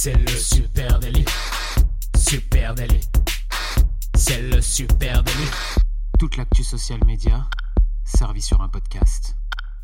C'est le super délit. Super délit. C'est le super délit. Toute l'actu social média servie sur un podcast.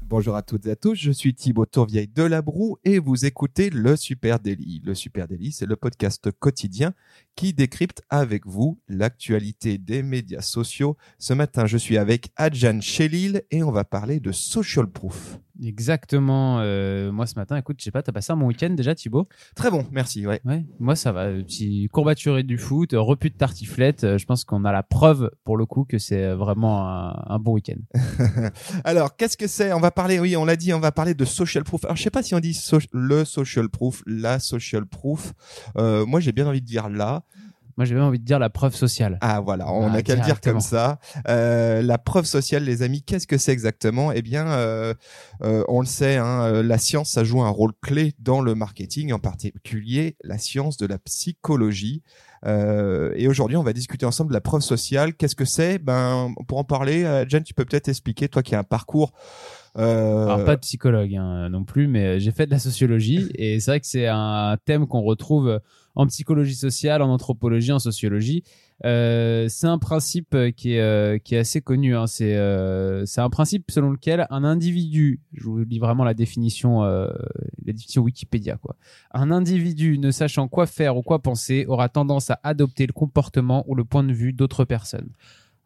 Bonjour à toutes et à tous, je suis Thibaut Tourvieille de La Broue et vous écoutez le Super Daily. Le Super Daily, c'est le podcast quotidien qui décrypte avec vous l'actualité des médias sociaux. Ce matin, je suis avec Adjan Chelil et on va parler de social proof. Exactement. Euh, moi, ce matin, écoute, je sais pas, t'as passé un bon week-end déjà, Thibaut? Très bon, merci. Ouais. Ouais, moi ça va. Petit courbaturé du foot, repu de tartiflette. euh, Je pense qu'on a la preuve pour le coup que c'est vraiment un, un bon week-end. Alors, qu'est-ce que c'est? On va parler, oui, on l'a dit, on va parler de social proof. Alors, je sais pas si on dit so- le social proof, la social proof. Euh, moi, j'ai bien envie de dire là. Moi, j'ai même envie de dire la preuve sociale. Ah voilà, on Ah, n'a qu'à le dire comme ça. Euh, la preuve sociale, les amis, qu'est-ce que c'est exactement? Eh bien, euh, euh, on le sait, hein, euh, la science, ça joue un rôle clé dans le marketing, en particulier la science de la psychologie. Euh, et aujourd'hui, on va discuter ensemble de la preuve sociale. Qu'est-ce que c'est? Ben, pour en parler, euh, Jen, tu peux peut-être expliquer, toi qui as un parcours. euh, Alors pas de psychologue hein, non plus, mais j'ai fait de la sociologie et c'est vrai que c'est un thème qu'on retrouve en psychologie sociale, en anthropologie, en sociologie. Euh, c'est un principe euh, qui est, euh, qui est assez connu. Hein. C'est un principe selon lequel un individu, je vous lis vraiment la définition, la définition Wikipédia quoi. Un individu ne sachant quoi faire ou quoi penser aura tendance à adopter le comportement ou le point de vue d'autres personnes.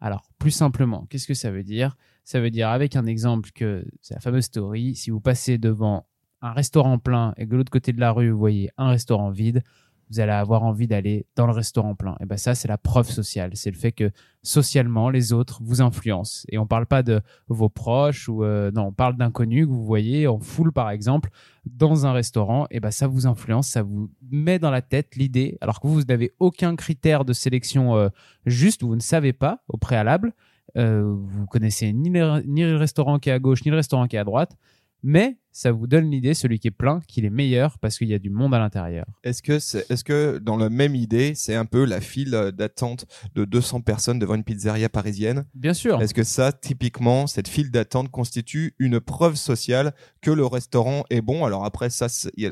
Alors plus simplement, qu'est-ce que ça veut dire? Ça veut dire, avec un exemple, que c'est la fameuse story, si vous passez devant un restaurant plein et que de l'autre côté de la rue, vous voyez un restaurant vide, vous allez avoir envie d'aller dans le restaurant plein. Et ben ça, c'est la preuve sociale. C'est le fait que socialement, les autres vous influencent. Et on parle pas de vos proches ou euh, non, on parle d'inconnus que vous voyez en foule, par exemple, dans un restaurant. Et ben ça vous influence, ça vous met dans la tête l'idée, alors que vous, vous n'avez aucun critère de sélection euh, juste, vous ne savez pas au préalable. Euh, vous connaissez ni le, ni le restaurant qui est à gauche, ni le restaurant qui est à droite, mais ça vous donne l'idée, celui qui est plein, qu'il est meilleur parce qu'il y a du monde à l'intérieur. Est-ce que, c'est, est-ce que dans la même idée, c'est un peu la file d'attente de 200 personnes devant une pizzeria parisienne? Bien sûr. Est-ce que ça, typiquement, cette file d'attente constitue une preuve sociale que le restaurant est bon? Alors après, ça,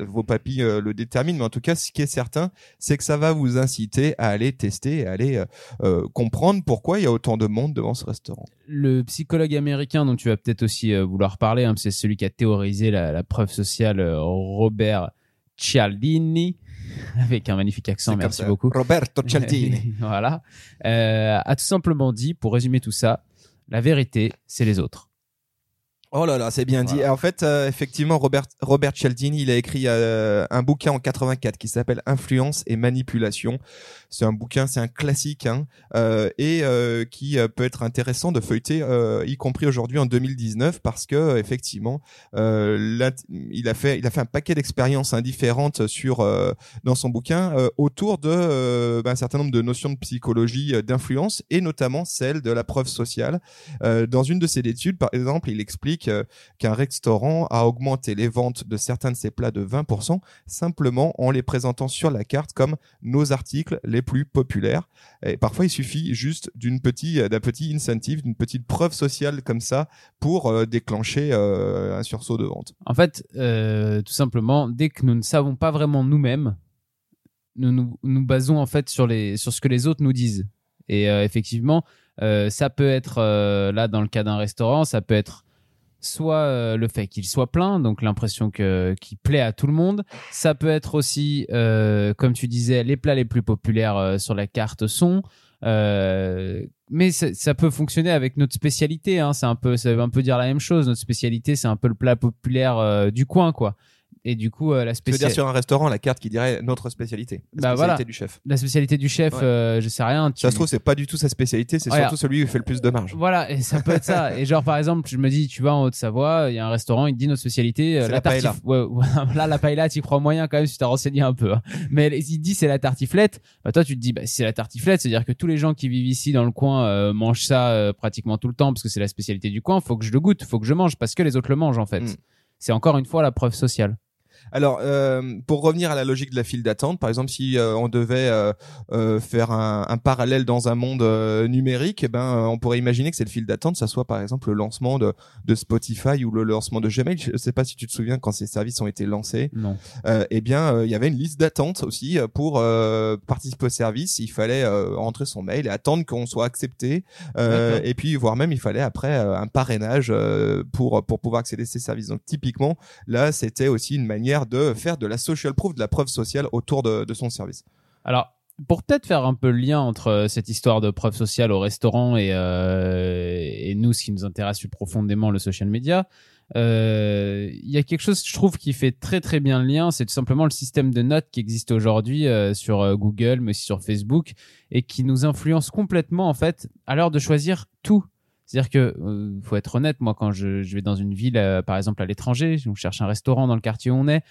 vos papilles euh, le déterminent, mais en tout cas, ce qui est certain, c'est que ça va vous inciter à aller tester, à aller euh, euh, comprendre pourquoi il y a autant de monde devant ce restaurant. Le psychologue américain dont tu vas peut-être aussi euh, vouloir parler, hein, c'est celui qui a théorisé la, la preuve sociale, euh, Robert Cialdini, avec un magnifique accent, merci beaucoup. Roberto Cialdini. voilà. Euh, a tout simplement dit, pour résumer tout ça, la vérité, c'est les autres. Oh là là, c'est bien dit. En fait, euh, effectivement, Robert, Robert Cialdini, il a écrit euh, un bouquin en 84 qui s'appelle Influence et manipulation. C'est un bouquin, c'est un classique, hein, euh, et euh, qui euh, peut être intéressant de feuilleter, y compris aujourd'hui en 2019, parce que effectivement, il a fait, un paquet d'expériences hein, différentes sur dans son bouquin autour de ben, un certain nombre de notions de psychologie d'influence et notamment celle de la preuve sociale. Dans une de ses études, par exemple, il explique qu'un restaurant a augmenté les ventes de certains de ses plats de 20% simplement en les présentant sur la carte comme nos articles les plus populaires. Et parfois, il suffit juste d'une petite, d'un petit incentive, d'une petite preuve sociale comme ça pour euh, déclencher euh, un sursaut de vente. En fait, euh, tout simplement, dès que nous ne savons pas vraiment nous-mêmes, nous, nous nous basons en fait sur, les, sur ce que les autres nous disent. Et euh, effectivement, euh, ça peut être, euh, là, dans le cas d'un restaurant, ça peut être soit euh, le fait qu'il soit plein, donc l'impression que qu'il plaît à tout le monde. Ça peut être aussi, euh, comme tu disais, les plats les plus populaires euh, sur la carte sont. Euh, mais ça, ça peut fonctionner avec notre spécialité. Hein. C'est un peu, ça veut un peu dire la même chose. Notre spécialité, c'est un peu le plat populaire euh, du coin, quoi. Et du coup, euh, la Tu veux dire spécialité. sur un restaurant, la carte qui dirait notre spécialité, la Bah, spécialité voilà. du chef. La spécialité du chef, Ouais. euh, je sais rien. tu- Ça se trouve, c'est pas du tout sa spécialité, c'est surtout celui il fait le plus de marge. Voilà, et ça peut être ça. Et genre, par exemple, je me dis, tu vas en Haute-Savoie, il y a un restaurant, il te dit notre spécialité, euh, la paella. tartif- ouais, ouais, là, la paella, tu crois moyen quand même si tu t'as renseigné un peu. hein. Mais il te dit c'est la tartiflette. Bah, toi, tu te dis, bah, c'est la tartiflette, c'est-à-dire que tous les gens qui vivent ici dans le coin euh, mangent ça euh, pratiquement tout le temps parce que c'est la spécialité du coin. Faut que je le goûte, faut que je mange parce que les autres le mangent en fait. Mm. C'est encore une fois la preuve sociale. Alors, euh, pour revenir à la logique de la file d'attente, par exemple, si euh, on devait euh, euh, faire un, un parallèle dans un monde euh, numérique, eh ben, euh, on pourrait imaginer que cette file d'attente, ça soit par exemple le lancement de, de Spotify ou le lancement de Gmail. Je ne sais pas si tu te souviens quand ces services ont été lancés. Non. Euh, eh bien, il y avait une liste d'attente aussi pour euh, participer au service. Il fallait euh, rentrer son mail et attendre qu'on soit accepté. Euh, et puis, voire même, il fallait après euh, un parrainage euh, pour pour pouvoir accéder à ces services. Donc, typiquement, là, c'était aussi une manière de faire de la social proof, de la preuve sociale autour de, son service. Alors, pour peut-être faire un peu le lien entre euh, cette histoire de preuve sociale au restaurant et, euh, et nous, ce qui nous intéresse plus profondément, le social media, euh, il y a quelque chose, je trouve, qui fait très très bien le lien. C'est tout simplement le système de notes qui existe aujourd'hui sur Google, mais aussi sur Facebook, et qui nous influence complètement, en fait, à l'heure de choisir tout. C'est-à-dire que, euh, faut être honnête, moi, quand je, je vais dans une ville, euh, par exemple à l'étranger, je cherche un restaurant dans le quartier où on est,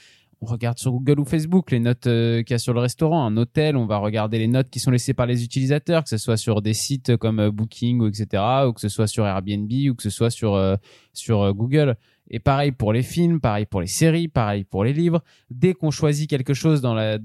on regarde sur Google ou Facebook les notes euh, qu'il y a sur le restaurant. Un hôtel, on va regarder les notes qui sont laissées par les utilisateurs, que ce soit sur des sites comme euh, Booking ou etc., ou que ce soit sur Airbnb ou que ce soit sur euh, sur Google. Et pareil pour les films, pareil pour les séries, pareil pour les livres. Dès qu'on choisit quelque chose dans la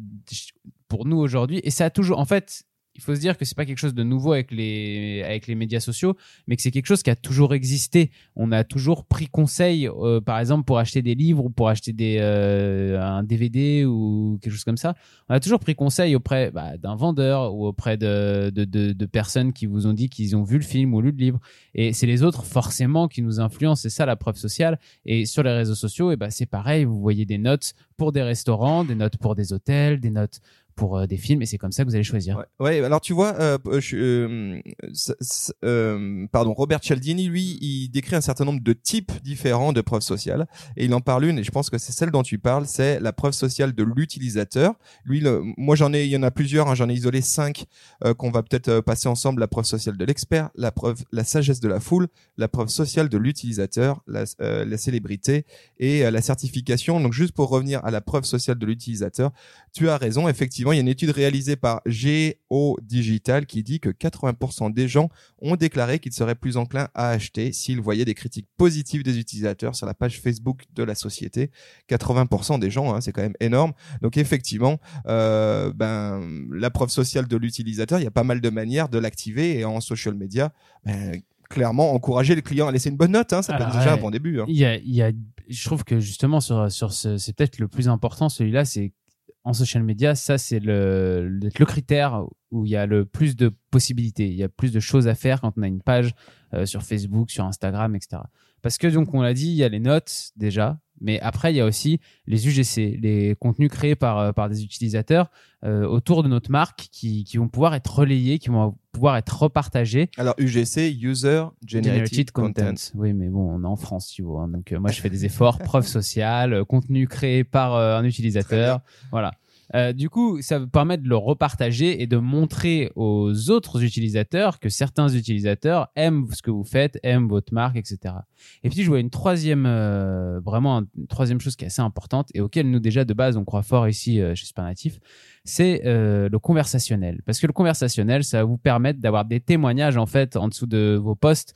pour nous aujourd'hui, et ça a toujours, en fait, il faut se dire que c'est pas quelque chose de nouveau avec les avec les médias sociaux, mais que c'est quelque chose qui a toujours existé. On a toujours pris conseil, euh, par exemple pour acheter des livres ou pour acheter des euh, un DVD ou quelque chose comme ça. On a toujours pris conseil auprès bah, d'un vendeur ou auprès de, de, de, de personnes qui vous ont dit qu'ils ont vu le film ou lu le livre. Et c'est les autres forcément qui nous influencent. C'est ça la preuve sociale. Et sur les réseaux sociaux, et ben c'est pareil. Vous voyez des notes pour des restaurants, des notes pour des hôtels, des notes pour euh, des films, et c'est comme ça que vous allez choisir. Ouais, alors tu vois, euh, euh, pardon, Robert Cialdini, lui, il décrit un certain nombre de types différents de preuves sociales, et il en parle une, et je pense que c'est celle dont tu parles, c'est la preuve sociale de l'utilisateur. Lui, moi j'en ai, il y en a plusieurs, hein, j'en ai isolé cinq qu'on va peut-être passer ensemble. La preuve sociale de l'expert, la preuve, la sagesse de la foule, la preuve sociale de l'utilisateur, la, célébrité et la certification. Donc juste pour revenir à la preuve sociale de l'utilisateur, tu as raison, effectivement, il y a une étude réalisée par Geo Digital qui dit que 80% des gens ont déclaré qu'ils seraient plus enclins à acheter s'ils voyaient des critiques positives des utilisateurs sur la page Facebook de la société. 80% des gens, hein, c'est quand même énorme. Donc effectivement, euh, ben la preuve sociale de l'utilisateur, il y a pas mal de manières de l'activer et en social media, ben, clairement encourager les clients à laisser une bonne note, hein, ça peut être déjà un bon début. hein. Y a, il y a, je trouve que justement sur sur ce, c'est peut-être le plus important celui-là, c'est en social media, ça c'est le, le critère où il y a le plus de possibilités, il y a plus de choses à faire quand on a une page euh, sur Facebook, sur Instagram, etc. Parce que donc on l'a dit, il y a les notes déjà, mais après il y a aussi les UGC, les contenus créés par euh, par des utilisateurs euh, autour de notre marque qui qui vont pouvoir être relayés, qui vont pouvoir être repartagés Alors UGC, User Generated, Content. Oui, mais bon, on est en France, tu vois. hein. Donc, euh, moi, je fais des efforts, preuve sociale, euh, contenu créé par euh, un utilisateur. Voilà. Euh, du coup, ça vous permet de le repartager et de montrer aux autres utilisateurs que certains utilisateurs aiment ce que vous faites, aiment votre marque, etc. Et puis, je vois une troisième, euh, vraiment une troisième chose qui est assez importante et auquel nous déjà de base on croit fort ici euh, chez Supernatif, c'est le conversationnel. Parce que le conversationnel, ça va vous permettre d'avoir des témoignages en fait en dessous de vos posts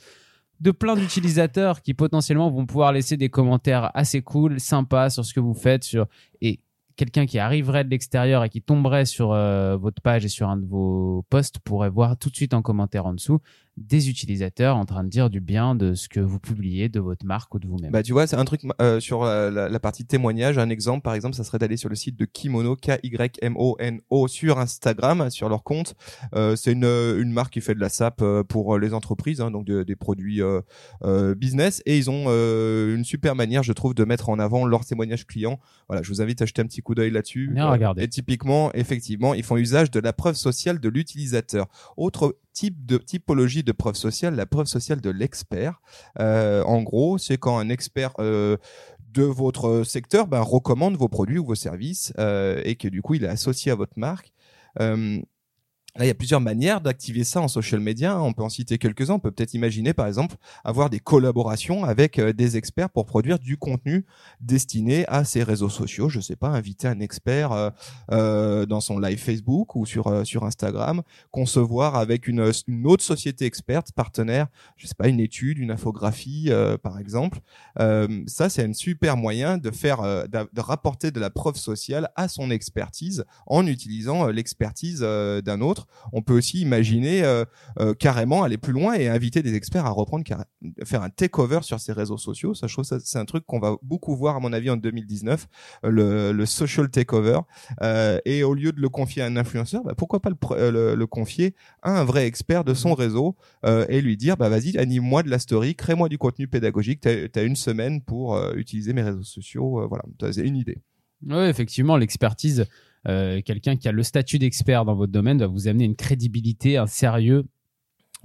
de plein d'utilisateurs qui potentiellement vont pouvoir laisser des commentaires assez cool, sympas sur ce que vous faites, sur et quelqu'un qui arriverait de l'extérieur et qui tomberait sur euh, votre page et sur un de vos posts pourrait voir tout de suite en commentaire en dessous des utilisateurs en train de dire du bien de ce que vous publiez, de votre marque ou de vous-même. Bah tu vois, c'est un truc euh, sur la, la- la partie témoignage. Un exemple, par exemple, ça serait d'aller sur le site de Kimono, K Y M O N O sur Instagram, sur leur compte. Euh, c'est une, une marque qui fait de la SAP euh, pour les entreprises, hein, donc de- des produits euh, euh, business, et ils ont euh, une super manière, je trouve, de mettre en avant leurs témoignages clients. Voilà, je vous invite à jeter un petit coup d'œil là-dessus. Euh. Et typiquement, effectivement, ils font usage de la preuve sociale de l'utilisateur. Autre type de typologie de preuve sociale, la preuve sociale de l'expert. Euh, en gros, c'est quand un expert euh, de votre secteur ben, recommande vos produits ou vos services euh, et que du coup il est associé à votre marque. Euh, il y a plusieurs manières d'activer ça en social media. On peut en citer quelques-uns. On peut peut-être imaginer, par exemple, avoir des collaborations avec euh, des experts pour produire du contenu destiné à ces réseaux sociaux. Je sais pas, inviter un expert euh, euh, dans son live Facebook ou sur sur Instagram, concevoir avec une, une autre société experte partenaire, je sais pas, une étude, une infographie, par exemple. ça, c'est un super moyen de faire, de rapporter de la preuve sociale à son expertise en utilisant l'expertise d'un autre on peut aussi imaginer euh, euh, carrément aller plus loin et inviter des experts à reprendre, faire un takeover sur ces réseaux sociaux. Ça, je trouve ça c'est un truc qu'on va beaucoup voir à mon avis en 2019, euh, le, social takeover. et au lieu de le confier à un influenceur, bah, pourquoi pas le, confier à un vrai expert de son réseau et lui dire bah vas-y anime-moi de la story, crée-moi du contenu pédagogique. Tu as une semaine pour utiliser mes réseaux sociaux. voilà, c'est une idée. Oui, effectivement, l'expertise, quelqu'un qui a le statut d'expert dans votre domaine va vous amener une crédibilité, un sérieux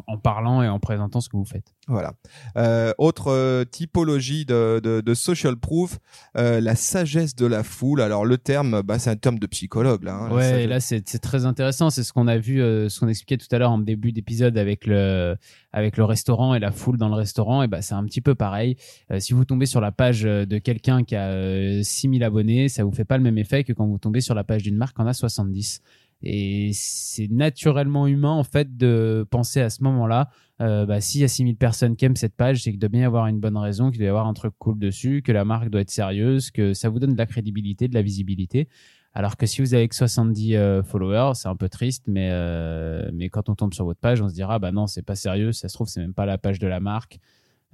en parlant et en présentant ce que vous faites. Voilà. Euh, autre euh, typologie de, de, de, social proof, euh, la sagesse de la foule. Alors le terme, bah, c'est un terme de psychologue là. Hein, ouais, là c'est très intéressant. C'est ce qu'on a vu, euh, ce qu'on expliquait tout à l'heure en début d'épisode avec le avec le restaurant et la foule dans le restaurant. Et bah c'est un petit peu pareil. Euh, si vous tombez sur la page de quelqu'un qui a 6000 abonnés, ça vous fait pas le même effet que quand vous tombez sur la page d'une marque qui en a 70. Et c'est naturellement humain, en fait, de penser à ce moment-là, euh, bah, s'il y a 6000 personnes qui aiment cette page, c'est qu'il doit bien avoir une bonne raison, qu'il doit y avoir un truc cool dessus, que la marque doit être sérieuse, que ça vous donne de la crédibilité, de la visibilité. Alors que si vous avez que 70 euh, followers, c'est un peu triste, mais, euh, mais quand on tombe sur votre page, on se dira, bah non, c'est pas sérieux, ça se trouve, c'est même pas la page de la marque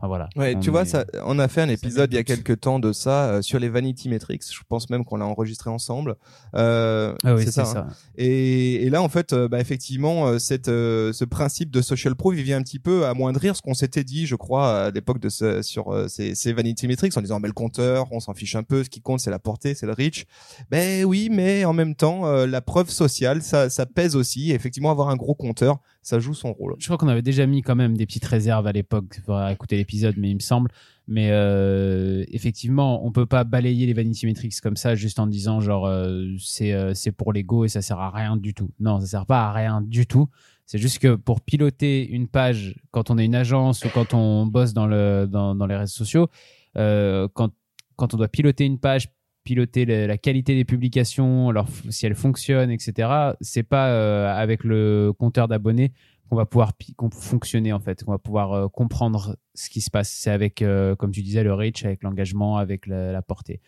voilà. Ouais, tu vois, ça, on a fait un épisode il y a quelques temps de ça euh, sur les vanity metrics. Je pense même qu'on l'a enregistré ensemble. Euh, ah oui, c'est ça. Hein. Et, et, là, en fait, euh, bah, effectivement, euh, cette, ce principe de social proof, il vient un petit peu amoindrir ce qu'on s'était dit, je crois, à l'époque de ce, sur ces, ces, vanity metrics, en disant, mais le compteur, on s'en fiche un peu. Ce qui compte, c'est la portée, c'est le reach. Ben oui, mais en même temps, la preuve sociale, ça, ça pèse aussi. effectivement, avoir un gros compteur, ça joue son rôle. Je crois qu'on avait déjà mis quand même des petites réserves à l'époque. Faudra écouter l'épisode, mais il me semble. Mais euh, effectivement, on peut pas balayer les Vanity Metrics comme ça juste en disant genre euh, c'est euh, c'est pour l'ego et ça sert à rien du tout. Non, ça sert pas à rien du tout. C'est juste que pour piloter une page, quand on est une agence ou quand on bosse dans le dans, dans les réseaux sociaux, quand quand on doit piloter une page, piloter la, qualité des publications, si elles fonctionnent, etc. C'est pas euh, avec le compteur d'abonnés qu'on va pouvoir fonctionner en fait, qu'on va pouvoir euh, comprendre ce qui se passe. C'est avec, euh, comme tu disais, le reach, avec l'engagement, avec la, portée.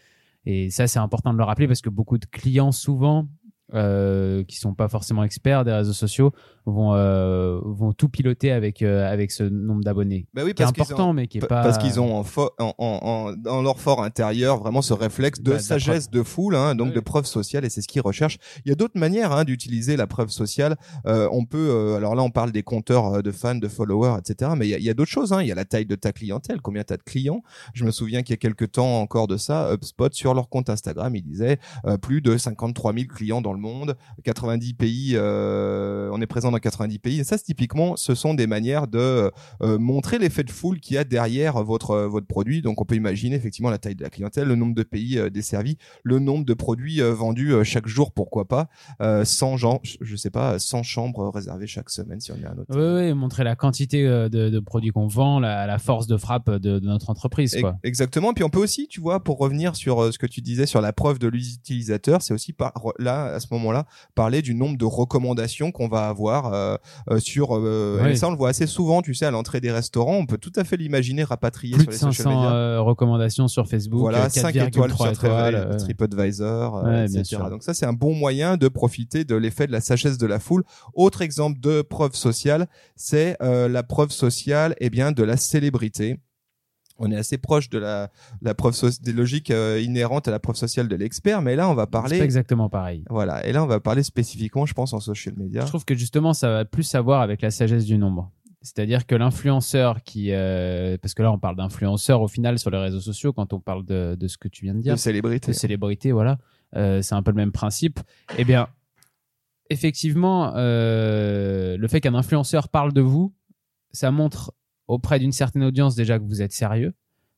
Et ça, c'est important de le rappeler parce que beaucoup de clients souvent euh, qui sont pas forcément experts des réseaux sociaux vont euh, vont tout piloter avec euh, avec ce nombre d'abonnés. Bah oui, qui est important mais qui est pas parce qu'ils ont en, en, en, dans leur fort intérieur vraiment ce réflexe de bah, sagesse de foule hein, donc de preuve sociale et c'est ce qu'ils recherchent. Il y a d'autres manières hein, d'utiliser la preuve sociale. Euh, on peut euh, alors là on parle des compteurs de fans de followers etc mais il y a, a d'autres choses hein. il y a la taille de ta clientèle combien tu as de clients. Je me souviens qu'il y a quelques temps encore de ça HubSpot sur leur compte Instagram il disait plus de 53 000 clients dans le monde, 90 pays, euh, on est présent dans 90 pays. Et ça, typiquement, ce sont des manières de euh, montrer l'effet de foule qu'il y a derrière votre votre produit. Donc, on peut imaginer effectivement la taille de la clientèle, le nombre de pays euh, desservis, le nombre de produits vendus chaque jour, pourquoi pas, 100 gens, je sais pas, 100 chambres réservées chaque semaine si on est un autre. Oui, oui, montrer la quantité de, produits qu'on vend, la, force de frappe de, notre entreprise. Quoi. Exactement. Puis on peut aussi, tu vois, pour revenir sur ce que tu disais sur la preuve de l'utilisateur, c'est aussi par là à ce moment-là parler du nombre de recommandations qu'on va avoir euh, euh, sur euh, et ça on le voit assez souvent tu sais à l'entrée des restaurants on peut tout à fait l'imaginer rapatrié sur les 500 recommandations sur Facebook voilà 5 étoiles sur étoiles, TripAdvisor etc donc ça c'est un bon moyen de profiter de l'effet de la sagesse de la foule. Autre exemple de preuve sociale c'est la preuve sociale et eh bien de la célébrité on est assez proche de la, la preuve des logiques euh, inhérentes à la preuve sociale de l'expert, mais là on va parler. C'est exactement pareil. Voilà, et là on va parler spécifiquement, je pense, en social media. Je trouve que justement ça va plus savoir avec la sagesse du nombre. C'est-à-dire que l'influenceur qui, euh, parce que là on parle d'influenceur au final sur les réseaux sociaux quand on parle de, de ce que tu viens de dire. De célébrité. De célébrité, voilà. Euh, c'est un peu le même principe. Eh bien, effectivement, le fait qu'un influenceur parle de vous, ça montre auprès d'une certaine audience déjà que vous êtes sérieux,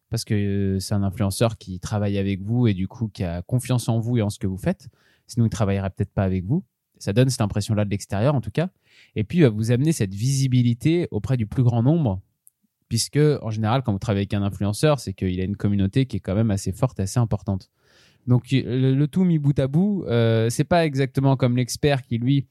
parce que euh, c'est un influenceur qui travaille avec vous et du coup qui a confiance en vous et en ce que vous faites. Sinon, il travaillerait peut-être pas avec vous. ça donne cette impression-là de l'extérieur, en tout cas. Et puis, va vous amener cette visibilité auprès du plus grand nombre, puisque, en général, quand vous travaillez avec un influenceur, c'est qu'il a une communauté qui est quand même assez forte, assez importante. Donc, le, le tout mis bout à bout, euh, c'est pas exactement comme l'expert qui, lui,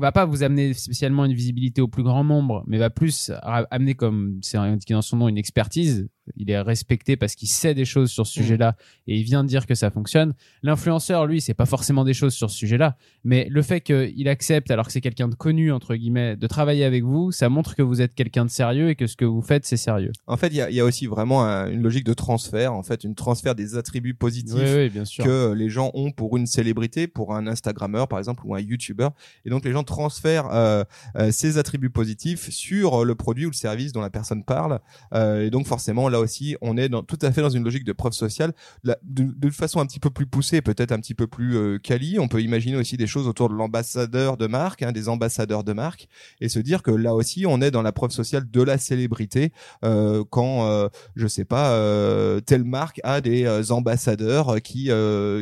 va pas vous amener spécialement une visibilité au plus grand nombre, mais va plus amener, comme c'est indiqué dans son nom, une expertise. Il est respecté parce qu'il sait des choses sur ce sujet-là et il vient de dire que ça fonctionne. L'influenceur, lui, c'est pas forcément des choses sur ce sujet-là, mais le fait qu'il accepte, alors que c'est quelqu'un de connu, entre guillemets, de travailler avec vous, ça montre que vous êtes quelqu'un de sérieux et que ce que vous faites, c'est sérieux. En fait, il y a, il y a aussi vraiment un- une logique de transfert, en fait, une transfert des attributs positifs Oui, oui, bien sûr. que les gens ont pour une célébrité, pour un Instagrammeur par exemple ou un YouTuber, et donc les gens transfèrent euh, euh, ces attributs positifs sur euh, le produit ou le service dont la personne parle, Euh, et donc forcément là aussi on est dans, tout à fait dans une logique de preuve sociale, de façon un petit peu plus poussée, peut-être un petit peu plus euh, quali. On peut imaginer aussi des choses autour de l'ambassadeur de marque, hein, des ambassadeurs de marque, et se dire que là aussi on est dans la preuve sociale de la célébrité euh, quand euh, je sais pas, euh, telle marque a des euh, ambassadeurs qui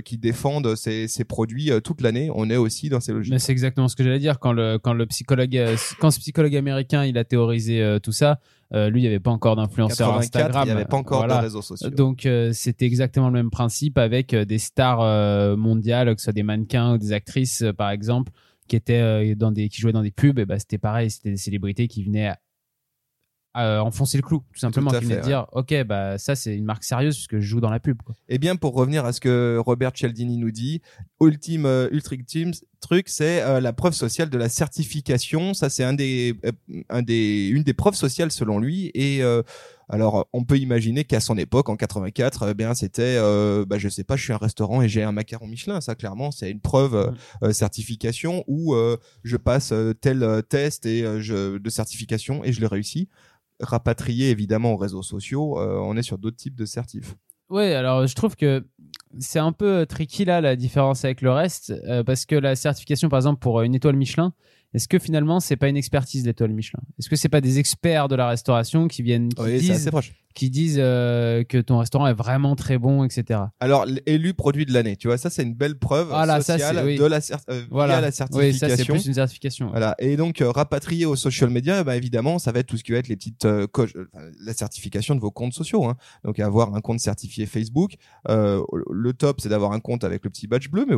qui défendent ses, produits toute l'année. On est aussi dans ces logiques. C'est exactement ce que j'allais dire quand le quand le psychologue quand ce psychologue américain il a théorisé tout ça, euh, lui il n'y avait pas encore d'influenceur 84, Instagram, il n'y avait pas encore Voilà. de réseaux sociaux. Donc euh, c'était exactement le même principe avec euh, des stars mondiales, que ce soit des mannequins ou des actrices par exemple, qui étaient dans des qui jouaient dans des pubs. Et bah c'était pareil, c'était des célébrités qui venaient à- à enfoncer le clou, tout simplement, qui venaient fait, de dire ok bah ça c'est une marque sérieuse puisque je joue dans la pub. Quoi. Eh bien, pour revenir à ce que Robert Cialdini nous dit, ultime, euh, ultime truc, c'est euh, la preuve sociale de la certification. Ça, c'est un des, euh, un des, une des preuves sociales selon lui. Et euh, alors, on peut imaginer qu'à son époque, en 84, eh bien, c'était, euh, bah, je sais pas, je suis un restaurant et j'ai un macaron Michelin. Ça, clairement, c'est une preuve euh, euh, certification où euh, je passe euh, tel euh, test et euh, je, de certification et je le réussis. Rapatrié évidemment aux réseaux sociaux, euh, on est sur d'autres types de certifs. Ouais, alors je trouve que c'est un peu tricky là la différence avec le reste euh, parce que la certification par exemple pour une étoile Michelin, est-ce que finalement c'est pas une expertise d'étoile Michelin? Est-ce que c'est pas des experts de la restauration qui viennent qui Oui, c'est disent assez proche. Qui disent euh, que ton restaurant est vraiment très bon, etc. Alors, élu produit de l'année, tu vois, ça c'est une belle preuve Voilà, ça, sociale c'est- oui. de la, euh, Voilà. via la Oui, ça c'est certification. plus une certification. ouais. Voilà. Et donc, euh, rapatrier aux social media, bah, évidemment, ça va être tout ce qui va être les petites euh, euh, la certification de vos comptes sociaux. Hein. Donc, avoir un compte certifié Facebook. Le top, c'est d'avoir un compte avec le petit badge bleu, mais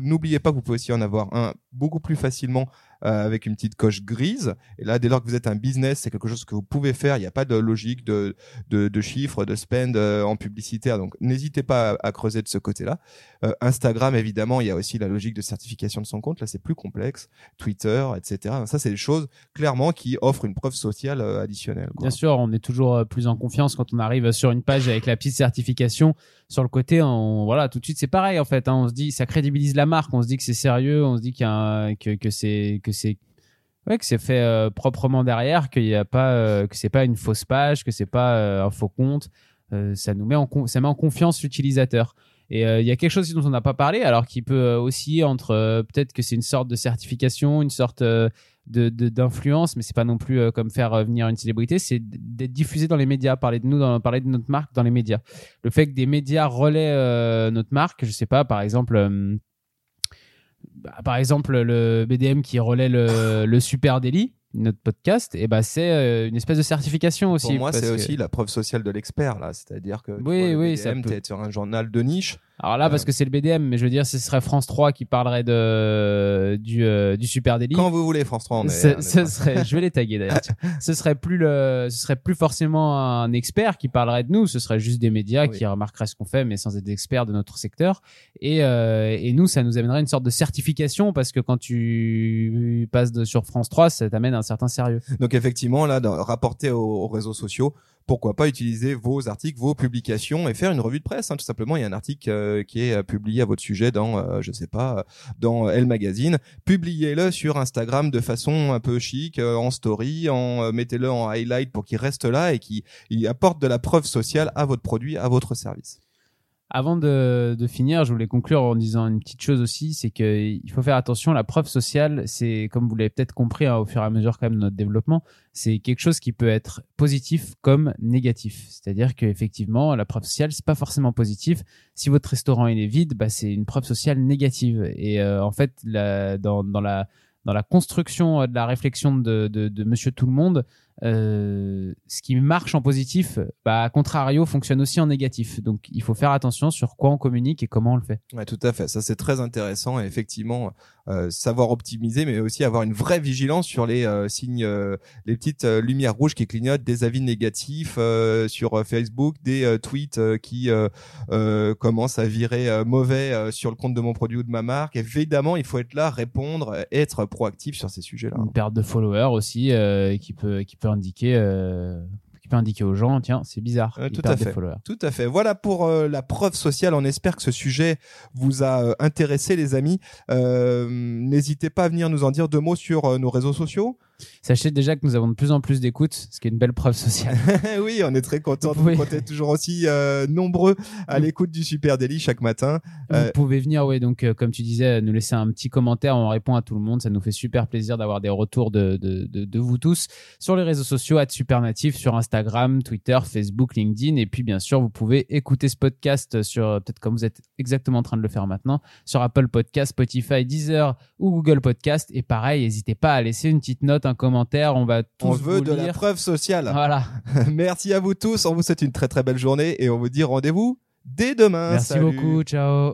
n'oubliez pas que vous pouvez aussi en avoir un beaucoup plus facilement avec une petite coche grise. Et là, dès lors que vous êtes un business, c'est quelque chose que vous pouvez faire. Il n'y a pas de logique de, de, de chiffres, de spend euh, en publicitaire. Donc, n'hésitez pas à, creuser de ce côté-là. Euh, Instagram, évidemment, il y a aussi la logique de certification de son compte. Là, c'est plus complexe. Twitter, etc. Ça, c'est des choses clairement qui offrent une preuve sociale euh, additionnelle. Bien sûr, on est toujours euh, plus en confiance quand on arrive sur une page avec la petite certification sur le côté. On, voilà, tout de suite, c'est pareil en fait. hein. on se dit, ça crédibilise la marque. On se dit que c'est sérieux. On se dit qu'il que, que c'est que c'est ouais, que c'est fait euh, proprement derrière, qu'il y a pas euh, que c'est pas une fausse page, que c'est pas euh, un faux compte. Ça nous met en ça met en confiance l'utilisateur. Et il y a quelque chose dont on n'a pas parlé, alors qui peut osciller entre peut-être que c'est une sorte de certification, une sorte euh, de de- d'influence, mais c'est pas non plus comme faire venir une célébrité, c'est d'être diffusé dans les médias, parler de nous, parler de notre marque dans les médias. Le fait que des médias relaient notre marque, je sais pas, par exemple. Bah, par exemple, le BDM qui relaie le, le Super Daily, notre podcast, et bah c'est euh, une espèce de certification aussi. Pour moi, c'est que- aussi la preuve sociale de l'expert, là. C'est-à-dire que tu Oui, vois, le oui, ça peut. t'es sur un journal de niche. Alors là, parce Euh, que c'est le BDM, mais je veux dire, ce serait France 3 qui parlerait de du, euh, du Super Daily. Quand vous voulez, France 3, on est. Ce- on est ce pas- serait, je vais les taguer d'ailleurs. ce serait plus le, ce serait plus forcément un expert qui parlerait de nous. Ce serait juste des médias Oui. qui remarqueraient ce qu'on fait, mais sans être experts de notre secteur. Et, euh, et nous, ça nous amènerait une sorte de certification parce que quand tu passes de, sur France 3, ça t'amène un certain sérieux. Donc effectivement, là, dans, rapporté aux, aux réseaux sociaux, pourquoi pas utiliser vos articles, vos publications et faire une revue de presse. hein, tout simplement, il y a un article euh, qui est euh, publié à votre sujet dans, euh, je sais pas, euh, dans Elle Magazine. Publiez-le sur Instagram de façon un peu chic, en story, en mettez-le en highlight pour qu'il reste là et qu'il il apporte de la preuve sociale à votre produit, à votre service. Avant de, de, finir, je voulais conclure en disant une petite chose aussi, c'est qu'il faut faire attention. La preuve sociale, c'est comme vous l'avez peut-être compris hein, au fur et à mesure quand même de notre développement, c'est quelque chose qui peut être positif comme négatif. C'est-à-dire qu'effectivement, la preuve sociale, c'est pas forcément positif. Si votre restaurant il est vide, bah, c'est une preuve sociale négative. Et euh, en fait, la, dans, dans la dans la construction de la réflexion de, de, de Monsieur Tout le Monde, euh, ce qui marche en positif, bah, à contrario, fonctionne aussi en négatif. Donc, il faut faire attention sur quoi on communique et comment on le fait. Ouais, tout à fait. Ça, c'est très intéressant. Et effectivement, savoir optimiser, mais aussi avoir une vraie vigilance sur les euh, signes, euh, les petites euh, lumières rouges qui clignotent, des avis négatifs sur Facebook, des tweets qui commencent à virer mauvais sur le compte de mon produit ou de ma marque. Évidemment, il faut être là, répondre, être proactif sur ces sujets-là. Une perte de followers aussi qui peut qui peut indiquer peut indiquer aux gens tiens c'est bizarre. Euh, tout à fait. tout à fait. Voilà pour euh, la preuve sociale. On espère que ce sujet vous a euh, intéressé les amis. N'hésitez pas à venir nous en dire deux mots sur nos réseaux sociaux Sachez déjà que nous avons de plus en plus d'écoutes, ce qui est une belle preuve sociale. oui, on est très content de vous être toujours aussi euh, nombreux à l'écoute du Super Daily chaque matin. Vous euh, pouvez venir, oui, donc euh, comme tu disais, nous laisser un petit commentaire, on répond à tout le monde. Ça nous fait super plaisir d'avoir des retours de, de, de, de, vous tous sur les réseaux sociaux, à Supernatif, sur Instagram, Twitter, Facebook, LinkedIn. Et puis, bien sûr, vous pouvez écouter ce podcast sur, peut-être comme vous êtes exactement en train de le faire maintenant, sur Apple Podcast, Spotify, Deezer ou Google Podcast. Et pareil, n'hésitez pas à laisser une petite note, un commentaire. On va tous On veut de la preuve sociale. Voilà. Merci à vous tous. On vous souhaite une très très belle journée et on vous dit rendez-vous dès demain. Merci beaucoup. Ciao.